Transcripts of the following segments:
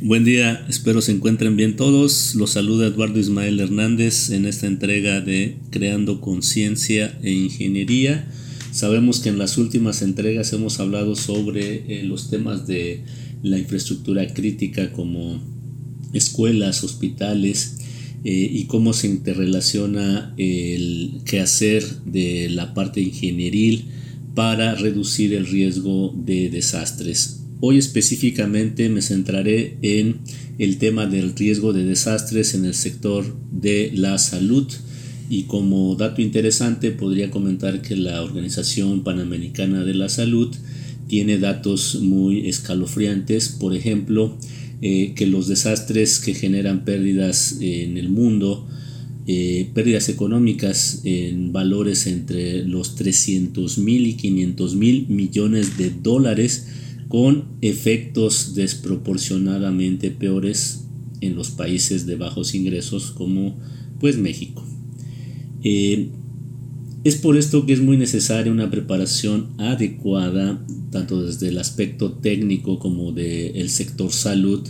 Buen día, espero se encuentren bien todos. Los saluda Eduardo Ismael Hernández en esta entrega de Creando Conciencia e Ingeniería. Sabemos que en las últimas entregas hemos hablado sobre eh, los temas de la infraestructura crítica como escuelas, hospitales eh, y cómo se interrelaciona el quehacer de la parte ingenieril para reducir el riesgo de desastres. Hoy específicamente me centraré en el tema del riesgo de desastres en el sector de la salud. Y como dato interesante podría comentar que la Organización Panamericana de la Salud tiene datos muy escalofriantes, por ejemplo, eh, que los desastres que generan pérdidas en el mundo, eh, pérdidas económicas en valores entre los 300 mil y 500 mil millones de dólares, con efectos desproporcionadamente peores en los países de bajos ingresos como pues México. Eh, es por esto que es muy necesaria una preparación adecuada, tanto desde el aspecto técnico como del sector salud,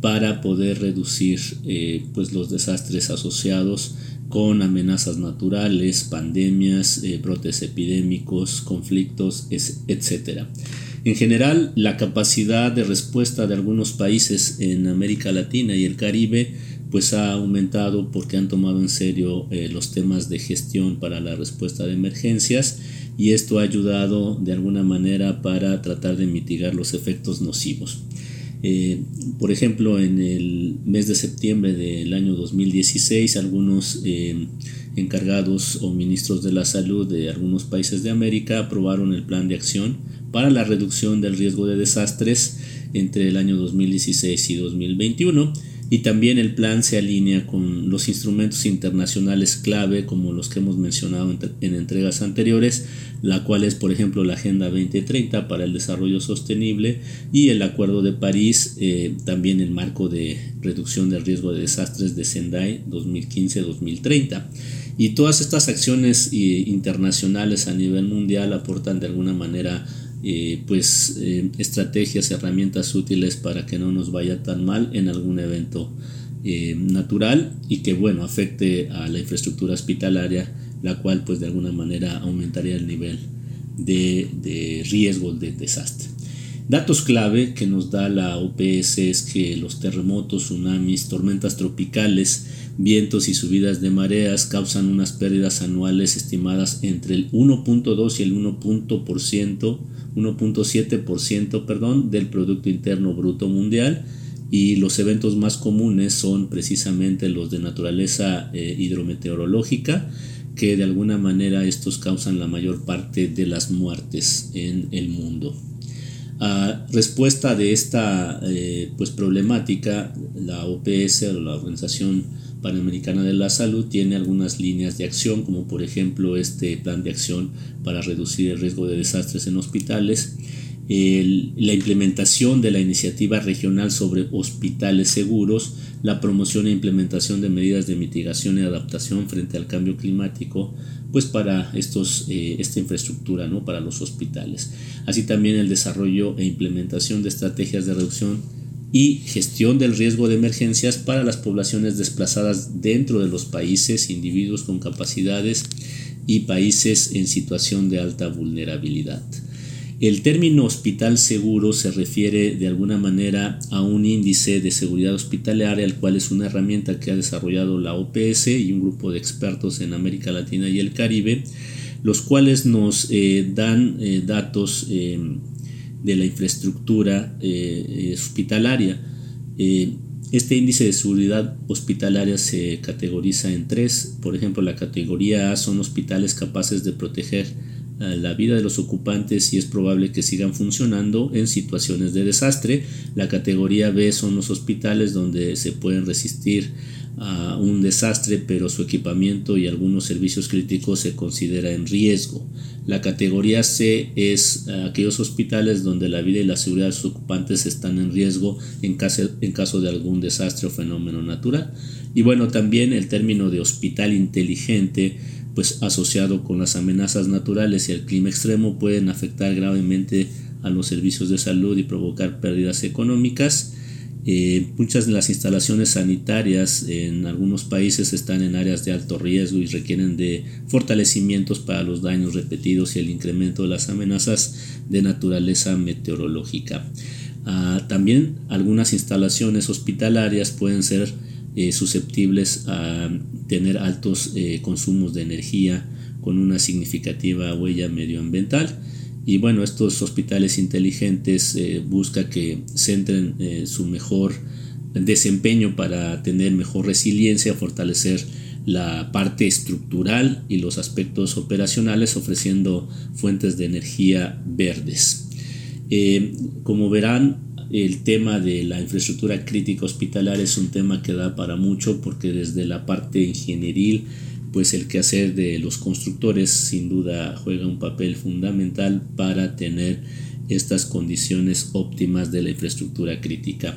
para poder reducir eh, pues los desastres asociados con amenazas naturales, pandemias, eh, brotes epidémicos, conflictos, etc. En general, la capacidad de respuesta de algunos países en América Latina y el Caribe pues ha aumentado porque han tomado en serio eh, los temas de gestión para la respuesta de emergencias y esto ha ayudado de alguna manera para tratar de mitigar los efectos nocivos. Eh, por ejemplo, en el mes de septiembre del año 2016, algunos eh, encargados o ministros de la salud de algunos países de América aprobaron el plan de acción para la reducción del riesgo de desastres entre el año 2016 y 2021 y también el plan se alinea con los instrumentos internacionales clave como los que hemos mencionado en, entregas anteriores, la cual es por ejemplo la Agenda 2030 para el Desarrollo Sostenible y el Acuerdo de París, eh, también el marco de reducción del riesgo de desastres de Sendai 2015-2030. Y todas estas acciones eh, internacionales a nivel mundial aportan de alguna manera eh, pues eh, estrategias, herramientas útiles para que no nos vaya tan mal en algún evento eh, natural y que bueno afecte a la infraestructura hospitalaria, la cual pues de alguna manera aumentaría el nivel de, de riesgo de desastre. Datos clave que nos da la OPS es que los terremotos, tsunamis, tormentas tropicales, vientos y subidas de mareas causan unas pérdidas anuales estimadas entre el 1.2 y el 1.7% 1.7% perdón, del Producto Interno Bruto Mundial y los eventos más comunes son precisamente los de naturaleza eh, hidrometeorológica que de alguna manera estos causan la mayor parte de las muertes en el mundo. A respuesta de esta eh, pues problemática, la OPS, la Organización Panamericana de la Salud tiene algunas líneas de acción, como por ejemplo este plan de acción para reducir el riesgo de desastres en hospitales, la implementación de la iniciativa regional sobre hospitales seguros, la promoción e implementación de medidas de mitigación y adaptación frente al cambio climático, pues para estos, eh, esta infraestructura, ¿no? para los hospitales. Así también el desarrollo e implementación de estrategias de reducción y gestión del riesgo de emergencias para las poblaciones desplazadas dentro de los países, individuos con capacidades y países en situación de alta vulnerabilidad. El término hospital seguro se refiere de alguna manera a un índice de seguridad hospitalaria, el cual es una herramienta que ha desarrollado la OPS y un grupo de expertos en América Latina y el Caribe, los cuales nos eh, dan eh, datos eh, de la infraestructura hospitalaria. Este índice de seguridad hospitalaria se categoriza en tres. Por ejemplo, la categoría A son hospitales capaces de proteger la vida de los ocupantes y es probable que sigan funcionando en situaciones de desastre. La categoría B son los hospitales donde se pueden resistir a un desastre, pero su equipamiento y algunos servicios críticos se considera en riesgo. La categoría C es aquellos hospitales donde la vida y la seguridad de sus ocupantes están en riesgo en caso, en caso de algún desastre o fenómeno natural. Y bueno, también el término de hospital inteligente, pues asociado con las amenazas naturales y el clima extremo, pueden afectar gravemente a los servicios de salud y provocar pérdidas económicas Eh, muchas de las instalaciones sanitarias en algunos países están en áreas de alto riesgo y requieren de fortalecimientos para los daños repetidos y el incremento de las amenazas de naturaleza meteorológica. Ah, también algunas instalaciones hospitalarias pueden ser eh, susceptibles a tener altos eh, consumos de energía con una significativa huella medioambiental y bueno, estos hospitales inteligentes eh, buscan que centren eh, su mejor desempeño para tener mejor resiliencia, fortalecer la parte estructural y los aspectos operacionales ofreciendo fuentes de energía verdes. Como verán, el tema de la infraestructura crítica hospitalaria es un tema que da para mucho porque desde la parte ingenieril pues el quehacer de los constructores sin duda juega un papel fundamental para tener estas condiciones óptimas de la infraestructura crítica.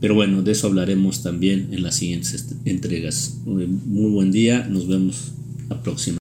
Pero bueno, de eso hablaremos también en las siguientes entregas. Muy buen día, nos vemos la próxima.